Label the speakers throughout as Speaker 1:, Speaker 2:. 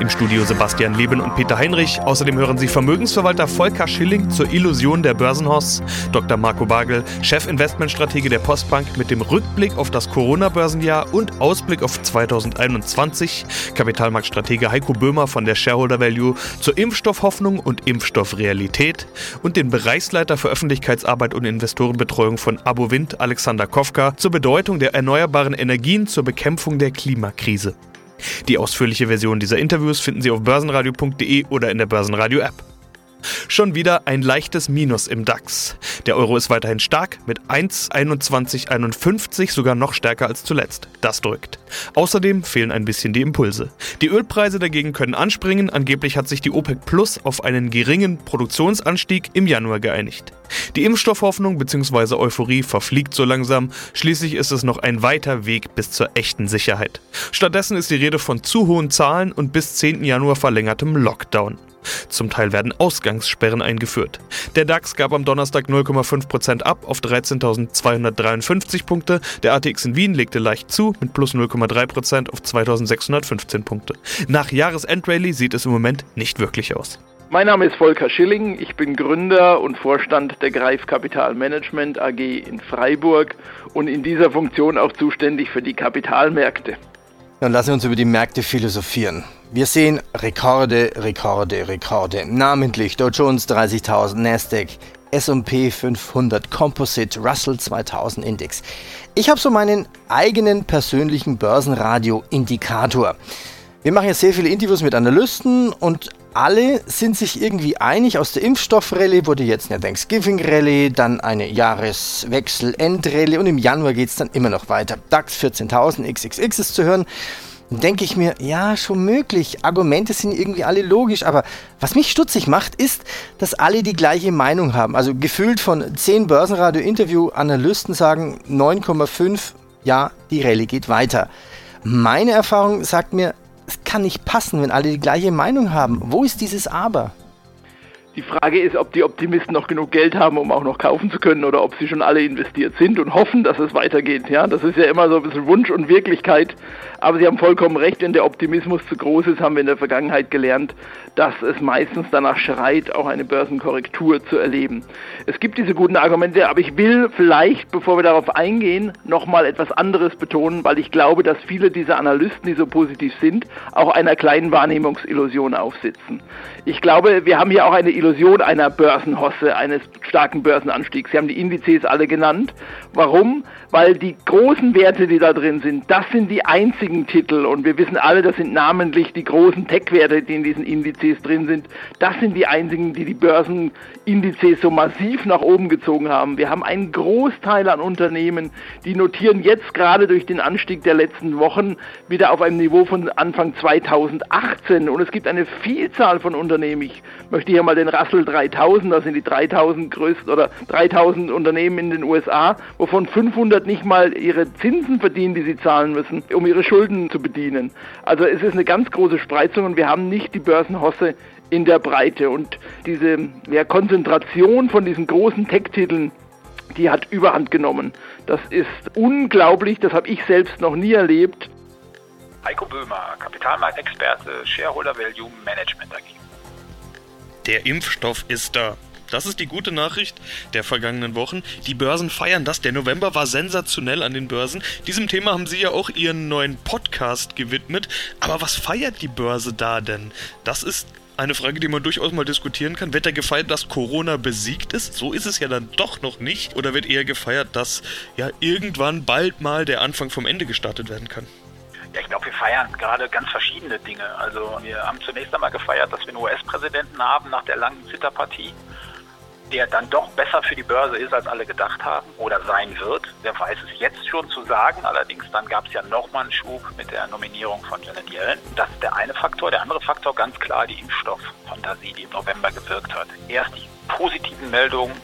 Speaker 1: Im Studio Sebastian Leben und Peter Heinrich. Außerdem hören Sie Vermögensverwalter Volker Schilling zur Illusion der Börsenhaus, Dr. Marco Bagel, Chefinvestmentstratege der Postbank mit dem Rückblick auf das Corona-Börsenjahr und Ausblick auf 2021, Kapitalmarktstratege Heiko Böhmer von der Shareholder Value zur Impfstoffhoffnung und Impfstoffrealität und den Bereichsleiter für Öffentlichkeitsarbeit und Investorenbetreuung von Abowind, Alexander Kofka, zur Bedeutung der erneuerbaren Energien zur Bekämpfung der Klimakrise. Die ausführliche Version dieser Interviews finden Sie auf börsenradio.de oder in der Börsenradio-App. Schon wieder ein leichtes Minus im DAX. Der Euro ist weiterhin stark mit 1,2151, sogar noch stärker als zuletzt. Das drückt. Außerdem fehlen ein bisschen die Impulse. Die Ölpreise dagegen können anspringen. Angeblich hat sich die OPEC Plus auf einen geringen Produktionsanstieg im Januar geeinigt. Die Impfstoffhoffnung bzw. Euphorie verfliegt so langsam. Schließlich ist es noch ein weiter Weg bis zur echten Sicherheit. Stattdessen ist die Rede von zu hohen Zahlen und bis 10. Januar verlängertem Lockdown. Zum Teil werden Ausgangssperren eingeführt. Der DAX gab am Donnerstag 0,5% ab auf 13.253 Punkte. Der ATX in Wien legte leicht zu mit plus 0,3% auf 2.615 Punkte. Nach Jahresendrallye sieht es im Moment nicht wirklich aus.
Speaker 2: Mein Name ist Volker Schilling, ich bin Gründer und Vorstand der Greif Kapital Management AG in Freiburg und in dieser Funktion auch zuständig für die Kapitalmärkte.
Speaker 3: Dann lassen wir uns über die Märkte philosophieren. Wir sehen Rekorde, Rekorde, Rekorde. Namentlich Dow Jones 30.000, Nasdaq, S&P 500, Composite, Russell 2000 Index. Ich habe so meinen eigenen persönlichen Börsenradio-Indikator. Wir machen ja sehr viele Interviews mit Analysten und alle sind sich irgendwie einig. Aus der Impfstoffrallye wurde jetzt eine Thanksgiving-Rallye, dann eine Jahreswechsel-End-Rallye und im Januar geht es dann immer noch weiter. DAX 14.000, XXX ist zu hören. Denke ich mir, ja, schon möglich. Argumente sind irgendwie alle logisch, aber was mich stutzig macht, ist, dass alle die gleiche Meinung haben. Also gefühlt von 10 Börsenradio-Interview-Analysten sagen 9,5, ja, die Rallye geht weiter. Meine Erfahrung sagt mir, kann nicht passen, wenn alle die gleiche Meinung haben. Wo ist dieses Aber?
Speaker 2: Die Frage ist, ob die Optimisten noch genug Geld haben, um auch noch kaufen zu können, oder ob sie schon alle investiert sind und hoffen, dass es weitergeht. Ja, das ist ja immer so ein bisschen Wunsch und Wirklichkeit. Aber Sie haben vollkommen recht, wenn der Optimismus zu groß ist, haben wir in der Vergangenheit gelernt, dass es meistens danach schreit, auch eine Börsenkorrektur zu erleben. Es gibt diese guten Argumente, aber ich will vielleicht, bevor wir darauf eingehen, nochmal etwas anderes betonen, weil ich glaube, dass viele dieser Analysten, die so positiv sind, auch einer kleinen Wahrnehmungsillusion aufsitzen. Ich glaube, wir haben hier auch eine Illusion einer Börsenhosse, eines starken Börsenanstiegs. Sie haben die Indizes alle genannt. Warum? Weil die großen Werte, die da drin sind, das sind die einzigen Titel und wir wissen alle, das sind namentlich die großen Tech-Werte, die in diesen Indizes drin sind. Das sind die einzigen, die die Börsenindizes so massiv nach oben gezogen haben. Wir haben einen Großteil an Unternehmen, die notieren jetzt gerade durch den Anstieg der letzten Wochen wieder auf einem Niveau von Anfang 2018 und es gibt eine Vielzahl von Unternehmen. Ich möchte hier mal den Russell 3000, das sind die 3000 größten oder 3000 Unternehmen in den USA, wovon 500 nicht mal ihre Zinsen verdienen, die sie zahlen müssen, um ihre Schulden zu bedienen. Also es ist eine ganz große Spreizung und wir haben nicht die Börsenhosse in der Breite. Und diese ja, Konzentration von diesen großen Tech-Titeln, die hat überhand genommen. Das ist unglaublich, das habe ich selbst noch nie erlebt.
Speaker 4: Heiko Böhmer, Kapitalmarktexperte, Shareholder Value Management AG.
Speaker 1: Der Impfstoff ist da. Das ist die gute Nachricht der vergangenen Wochen. Die Börsen feiern das. Der November war sensationell an den Börsen. Diesem Thema haben Sie ja auch Ihren neuen Podcast gewidmet. Aber was feiert die Börse da denn? Das ist eine Frage, die man durchaus mal diskutieren kann. Wird da gefeiert, dass Corona besiegt ist? So ist es ja dann doch noch nicht. Oder wird eher gefeiert, dass ja irgendwann bald mal der Anfang vom Ende gestartet werden kann?
Speaker 4: Ja, ich glaube, wir feiern gerade ganz verschiedene Dinge. Also wir haben zunächst einmal gefeiert, dass wir einen US-Präsidenten haben nach der langen Zitterpartie der dann doch besser für die Börse ist, als alle gedacht haben oder sein wird. Wer weiß es jetzt schon zu sagen. Allerdings dann gab es ja nochmal einen Schub mit der Nominierung von Janet Yellen. Das ist der eine Faktor. Der andere Faktor ganz klar die Impfstofffantasie, die im November gewirkt hat. Erst die positiven Meldungen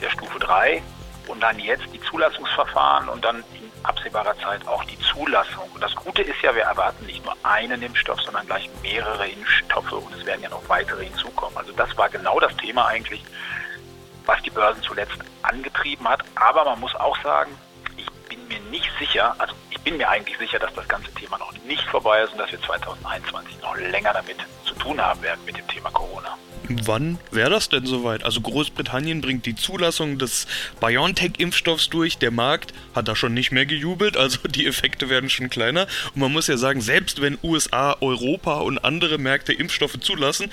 Speaker 4: der Stufe 3 und dann jetzt die Zulassungsverfahren und dann absehbarer Zeit auch die Zulassung. Und das Gute ist ja, wir erwarten nicht nur einen Impfstoff, sondern gleich mehrere Impfstoffe und es werden ja noch weitere hinzukommen. Also das war genau das Thema eigentlich, was die Börsen zuletzt angetrieben hat. Aber man muss auch sagen, ich bin mir nicht sicher, also ich bin mir eigentlich sicher, dass das ganze Thema noch nicht vorbei ist und dass wir 2021 noch länger damit zu tun haben werden mit dem Thema Corona.
Speaker 1: Wann wäre das denn soweit? Also Großbritannien bringt die Zulassung des BioNTech-Impfstoffs durch. Der Markt hat da schon nicht mehr gejubelt, also die Effekte werden schon kleiner. Und man muss ja sagen, selbst wenn USA, Europa und andere Märkte Impfstoffe zulassen,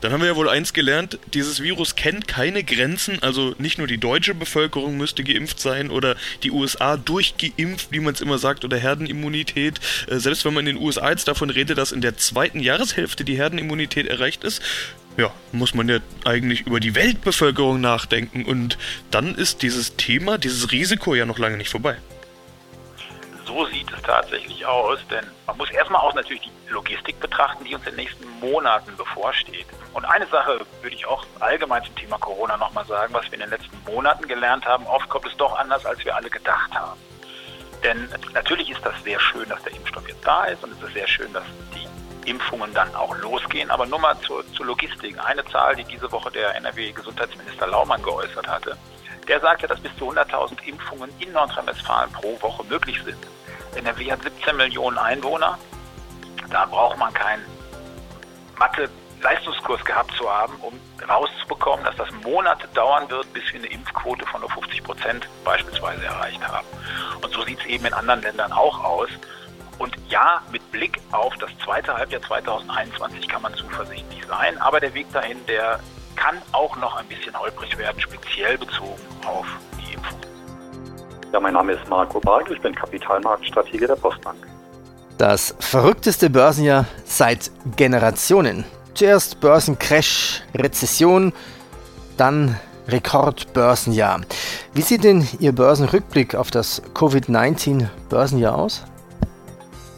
Speaker 1: dann haben wir ja wohl eins gelernt, dieses Virus kennt keine Grenzen, also nicht nur die deutsche Bevölkerung müsste geimpft sein oder die USA durchgeimpft, wie man es immer sagt, oder Herdenimmunität. Äh, selbst wenn man in den USA jetzt davon redet, dass in der zweiten Jahreshälfte die Herdenimmunität erreicht ist, ja, muss man ja eigentlich über die Weltbevölkerung nachdenken und dann ist dieses Thema, dieses Risiko ja noch lange nicht vorbei.
Speaker 4: So sieht es tatsächlich aus, denn man muss erstmal auch natürlich die Logistik betrachten, die uns in den nächsten Monaten bevorsteht. Und eine Sache würde ich auch allgemein zum Thema Corona nochmal sagen, was wir in den letzten Monaten gelernt haben, oft kommt es doch anders, als wir alle gedacht haben. Denn natürlich ist das sehr schön, dass der Impfstoff jetzt da ist und es ist sehr schön, dass die Impfungen dann auch losgehen. Aber nur mal zur, zur Logistik. Eine Zahl, die diese Woche der NRW-Gesundheitsminister Laumann geäußert hatte. Der sagte, dass bis zu 100.000 Impfungen in Nordrhein-Westfalen pro Woche möglich sind. NRW hat 17 Millionen Einwohner. Da braucht man keinen Mathe-Leistungskurs gehabt zu haben, um rauszubekommen, dass das Monate dauern wird, bis wir eine Impfquote von nur 50 Prozent beispielsweise erreicht haben. Und so sieht es eben in anderen Ländern auch aus. Und ja, mit Blick auf das zweite Halbjahr 2021 kann man zuversichtlich sein, aber der Weg dahin, der kann auch noch ein bisschen holprig werden, speziell bezogen auf die Impfung.
Speaker 5: Ja, mein Name ist Marco Bargel, ich bin Kapitalmarktstratege der Postbank.
Speaker 3: Das verrückteste Börsenjahr seit Generationen. Zuerst Börsencrash, Rezession, dann Rekordbörsenjahr. Wie sieht denn Ihr Börsenrückblick auf das Covid-19-Börsenjahr aus?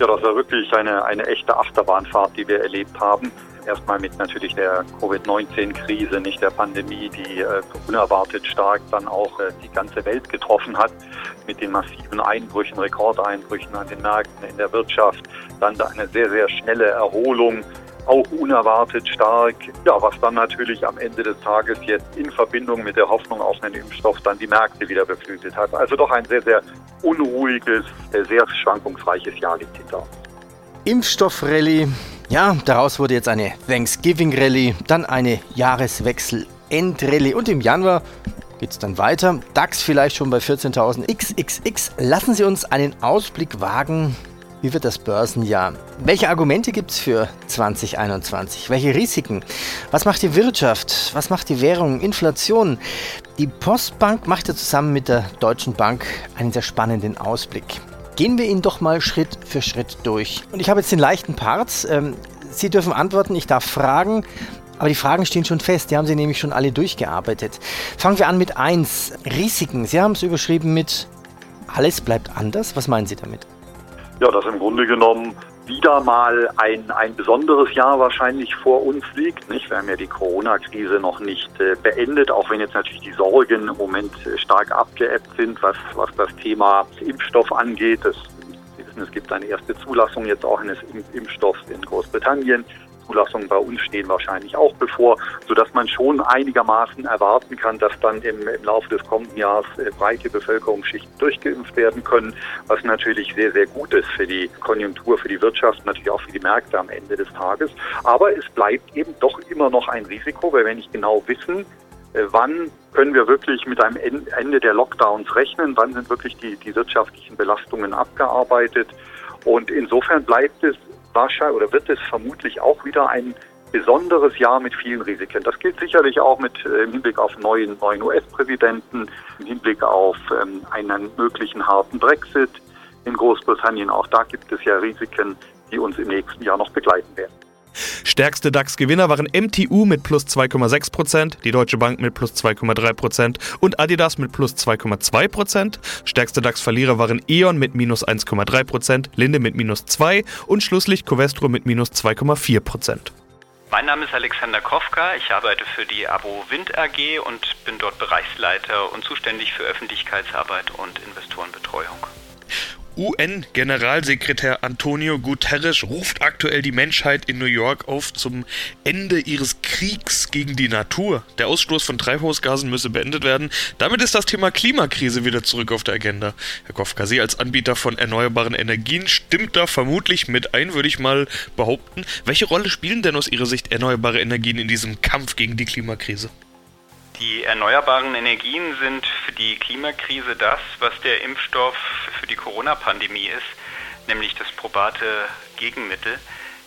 Speaker 5: Ja, das war wirklich eine, eine echte Achterbahnfahrt, die wir erlebt haben. Erstmal mit natürlich der Covid-19-Krise, nicht der Pandemie, die äh, unerwartet stark dann auch äh, die ganze Welt getroffen hat, mit den massiven Einbrüchen, Rekordeinbrüchen an den Märkten, in der Wirtschaft. Dann da eine sehr, sehr schnelle Erholung auch unerwartet stark. Ja, was dann natürlich am Ende des Tages jetzt in Verbindung mit der Hoffnung auf einen Impfstoff dann die Märkte wieder beflügelt hat. Also doch ein sehr, sehr unruhiges, äh, sehr schwankungsreiches Jahr liegt hinter uns.
Speaker 3: Impfstoffrallye. Ja, daraus wurde jetzt eine Thanksgiving-Rallye, dann eine Jahreswechsel-End-Rallye und im Januar geht es dann weiter. DAX vielleicht schon bei 14.000 XXX. Lassen Sie uns einen Ausblick wagen wie wird das Börsenjahr? Welche Argumente gibt es für 2021? Welche Risiken? Was macht die Wirtschaft? Was macht die Währung? Inflation? Die Postbank macht ja zusammen mit der Deutschen Bank einen sehr spannenden Ausblick. Gehen wir ihn doch mal Schritt für Schritt durch. Und ich habe jetzt den leichten Part. Ähm, Sie dürfen antworten, ich darf fragen. Aber die Fragen stehen schon fest, die haben Sie nämlich schon alle durchgearbeitet. Fangen wir an mit 1. Risiken. Sie haben es überschrieben mit Alles bleibt anders. Was meinen Sie damit?
Speaker 5: Ja, dass im Grunde genommen wieder mal ein, ein besonderes Jahr wahrscheinlich vor uns liegt. Nicht? Wir haben ja die Corona-Krise noch nicht äh, beendet, auch wenn jetzt natürlich die Sorgen im Moment äh, stark abgeebbt sind, was, was das Thema Impfstoff angeht. Das, Sie wissen, es gibt eine erste Zulassung jetzt auch eines Impfstoffs in Großbritannien. Zulassungen bei uns stehen wahrscheinlich auch bevor, sodass man schon einigermaßen erwarten kann, dass dann im, im Laufe des kommenden Jahres äh, breite Bevölkerungsschichten durchgeimpft werden können, was natürlich sehr, sehr gut ist für die Konjunktur, für die Wirtschaft, natürlich auch für die Märkte am Ende des Tages. Aber es bleibt eben doch immer noch ein Risiko, weil wir nicht genau wissen, äh, wann können wir wirklich mit einem Ende der Lockdowns rechnen, wann sind wirklich die, die wirtschaftlichen Belastungen abgearbeitet. Und insofern bleibt es wahrscheinlich oder wird es vermutlich auch wieder ein besonderes Jahr mit vielen Risiken. Das gilt sicherlich auch mit äh, im Hinblick auf neuen, neuen US-Präsidenten, im Hinblick auf ähm, einen möglichen harten Brexit in Großbritannien. Auch da gibt es ja Risiken, die uns im nächsten Jahr noch begleiten werden.
Speaker 1: Stärkste DAX-Gewinner waren MTU mit plus 2,6%, die Deutsche Bank mit plus 2,3% und Adidas mit plus 2,2%. Stärkste DAX-Verlierer waren E.ON mit minus 1,3%, Linde mit minus 2% und schlusslich Covestro mit minus 2,4%.
Speaker 6: Mein Name ist Alexander Kofka, ich arbeite für die Abo Wind AG und bin dort Bereichsleiter und zuständig für Öffentlichkeitsarbeit und Investorenbetreuung.
Speaker 1: UN-Generalsekretär Antonio Guterres ruft aktuell die Menschheit in New York auf zum Ende ihres Kriegs gegen die Natur. Der Ausstoß von Treibhausgasen müsse beendet werden. Damit ist das Thema Klimakrise wieder zurück auf der Agenda. Herr Kofka, Sie als Anbieter von erneuerbaren Energien stimmt da vermutlich mit ein, würde ich mal behaupten. Welche Rolle spielen denn aus Ihrer Sicht erneuerbare Energien in diesem Kampf gegen die Klimakrise?
Speaker 6: Die erneuerbaren Energien sind für die Klimakrise das, was der Impfstoff für die Corona-Pandemie ist, nämlich das probate Gegenmittel.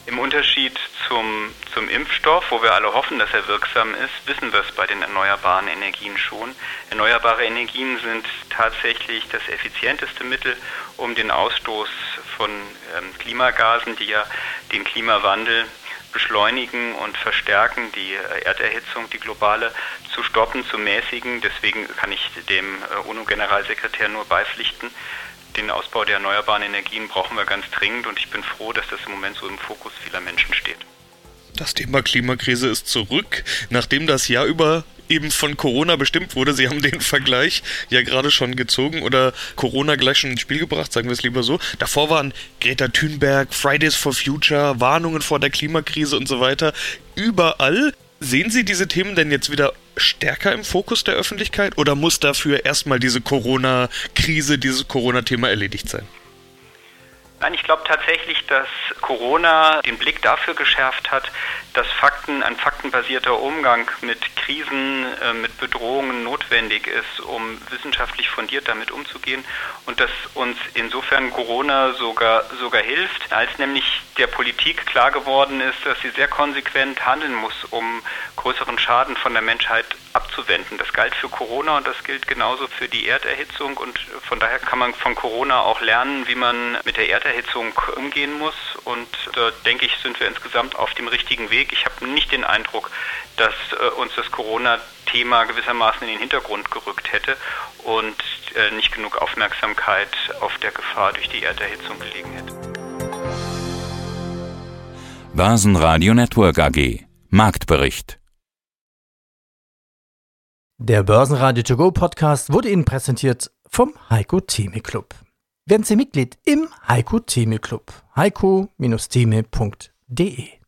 Speaker 6: Im Unterschied zum, zum Impfstoff, wo wir alle hoffen, dass er wirksam ist, wissen wir es bei den erneuerbaren Energien schon. Erneuerbare Energien sind tatsächlich das effizienteste Mittel, um den Ausstoß von ähm, Klimagasen, die ja den Klimawandel beschleunigen und verstärken, die äh, Erderhitzung, die globale, zu stoppen, zu mäßigen. Deswegen kann ich dem äh, UNO-Generalsekretär nur beipflichten. Den Ausbau der erneuerbaren Energien brauchen wir ganz dringend und ich bin froh, dass das im Moment so im Fokus vieler Menschen steht.
Speaker 1: Das Thema Klimakrise ist zurück, nachdem das Jahr über eben von Corona bestimmt wurde. Sie haben den Vergleich ja gerade schon gezogen oder Corona gleich schon ins Spiel gebracht, sagen wir es lieber so. Davor waren Greta Thunberg, Fridays for Future, Warnungen vor der Klimakrise und so weiter. Überall. Sehen Sie diese Themen denn jetzt wieder stärker im Fokus der Öffentlichkeit oder muss dafür erstmal diese Corona-Krise, dieses Corona-Thema erledigt sein?
Speaker 6: Nein, ich glaube tatsächlich, dass Corona den Blick dafür geschärft hat, dass Fakten, ein faktenbasierter Umgang mit Krisen, äh, mit Bedrohungen notwendig ist, um wissenschaftlich fundiert damit umzugehen und dass uns insofern Corona sogar, sogar hilft, als nämlich der Politik klar geworden ist, dass sie sehr konsequent handeln muss, um größeren Schaden von der Menschheit abzuwenden. Das galt für Corona und das gilt genauso für die Erderhitzung und von daher kann man von Corona auch lernen, wie man mit der Erderhitzung umgehen muss und da denke ich, sind wir insgesamt auf dem richtigen Weg. Ich habe nicht den Eindruck, dass äh, uns das Corona-Thema gewissermaßen in den Hintergrund gerückt hätte und äh, nicht genug Aufmerksamkeit auf der Gefahr durch die Erderhitzung gelegen hätte.
Speaker 7: Basen Network AG Marktbericht
Speaker 3: Der Börsenradio To Go Podcast wurde Ihnen präsentiert vom Heiko Theme Club. Werden Sie Mitglied im Heiko Theme Club. heiko-theme.de